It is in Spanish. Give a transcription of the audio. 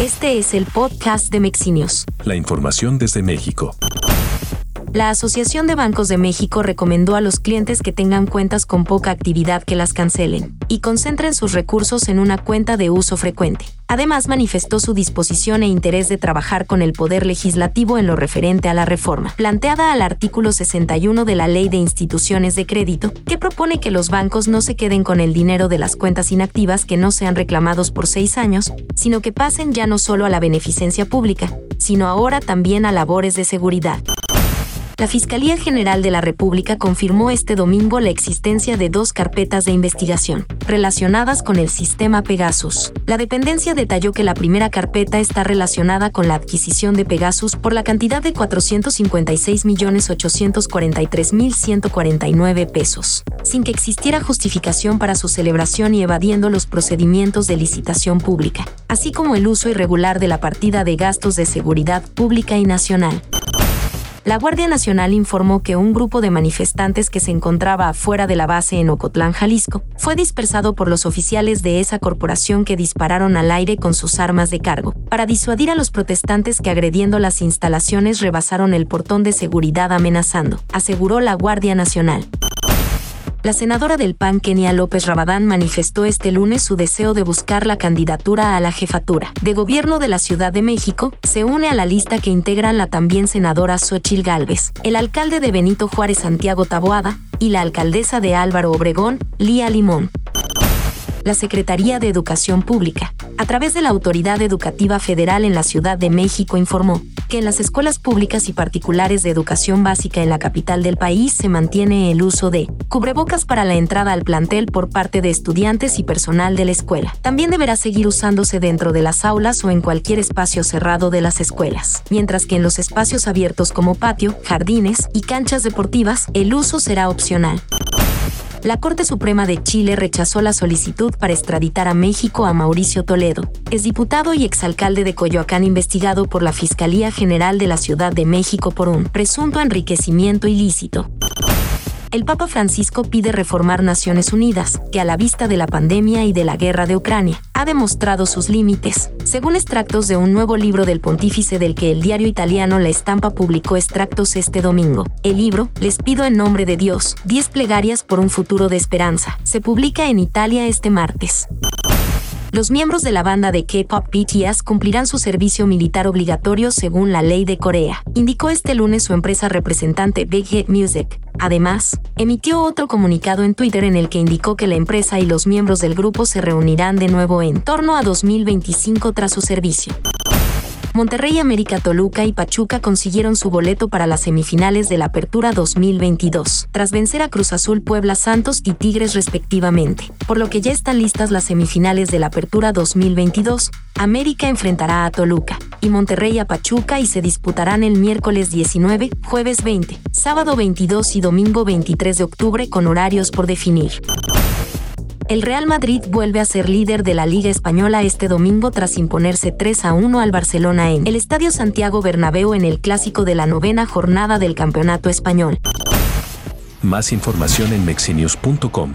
Este es el podcast de Mexinios. La información desde México. La Asociación de Bancos de México recomendó a los clientes que tengan cuentas con poca actividad que las cancelen y concentren sus recursos en una cuenta de uso frecuente. Además, manifestó su disposición e interés de trabajar con el Poder Legislativo en lo referente a la reforma, planteada al artículo 61 de la Ley de Instituciones de Crédito, que propone que los bancos no se queden con el dinero de las cuentas inactivas que no sean reclamados por seis años, sino que pasen ya no solo a la beneficencia pública, sino ahora también a labores de seguridad. La Fiscalía General de la República confirmó este domingo la existencia de dos carpetas de investigación relacionadas con el sistema Pegasus. La dependencia detalló que la primera carpeta está relacionada con la adquisición de Pegasus por la cantidad de 456.843.149 pesos, sin que existiera justificación para su celebración y evadiendo los procedimientos de licitación pública, así como el uso irregular de la partida de gastos de seguridad pública y nacional la Guardia Nacional informó que un grupo de manifestantes que se encontraba afuera de la base en Ocotlán, Jalisco, fue dispersado por los oficiales de esa corporación que dispararon al aire con sus armas de cargo, para disuadir a los protestantes que agrediendo las instalaciones rebasaron el portón de seguridad amenazando, aseguró la Guardia Nacional. La senadora del PAN, Kenia López Rabadán, manifestó este lunes su deseo de buscar la candidatura a la jefatura de gobierno de la Ciudad de México. Se une a la lista que integran la también senadora Xochil Gálvez, el alcalde de Benito Juárez Santiago Taboada y la alcaldesa de Álvaro Obregón, Lía Limón la Secretaría de Educación Pública, a través de la Autoridad Educativa Federal en la Ciudad de México, informó que en las escuelas públicas y particulares de educación básica en la capital del país se mantiene el uso de cubrebocas para la entrada al plantel por parte de estudiantes y personal de la escuela. También deberá seguir usándose dentro de las aulas o en cualquier espacio cerrado de las escuelas, mientras que en los espacios abiertos como patio, jardines y canchas deportivas el uso será opcional la Corte Suprema de Chile rechazó la solicitud para extraditar a México a Mauricio Toledo, exdiputado y exalcalde de Coyoacán investigado por la Fiscalía General de la Ciudad de México por un presunto enriquecimiento ilícito el Papa Francisco pide reformar Naciones Unidas, que a la vista de la pandemia y de la guerra de Ucrania, ha demostrado sus límites, según extractos de un nuevo libro del pontífice del que el diario italiano La Estampa publicó extractos este domingo. El libro, Les pido en nombre de Dios, 10 plegarias por un futuro de esperanza, se publica en Italia este martes los miembros de la banda de K-pop BTS cumplirán su servicio militar obligatorio según la ley de Corea, indicó este lunes su empresa representante Big Hit Music. Además, emitió otro comunicado en Twitter en el que indicó que la empresa y los miembros del grupo se reunirán de nuevo en torno a 2025 tras su servicio. Monterrey América Toluca y Pachuca consiguieron su boleto para las semifinales de la Apertura 2022, tras vencer a Cruz Azul Puebla Santos y Tigres respectivamente, por lo que ya están listas las semifinales de la Apertura 2022. América enfrentará a Toluca y Monterrey a Pachuca y se disputarán el miércoles 19, jueves 20, sábado 22 y domingo 23 de octubre con horarios por definir. El Real Madrid vuelve a ser líder de la Liga Española este domingo tras imponerse 3 a 1 al Barcelona en el Estadio Santiago Bernabéu en el clásico de la novena jornada del Campeonato Español. Más información en mexinius.com.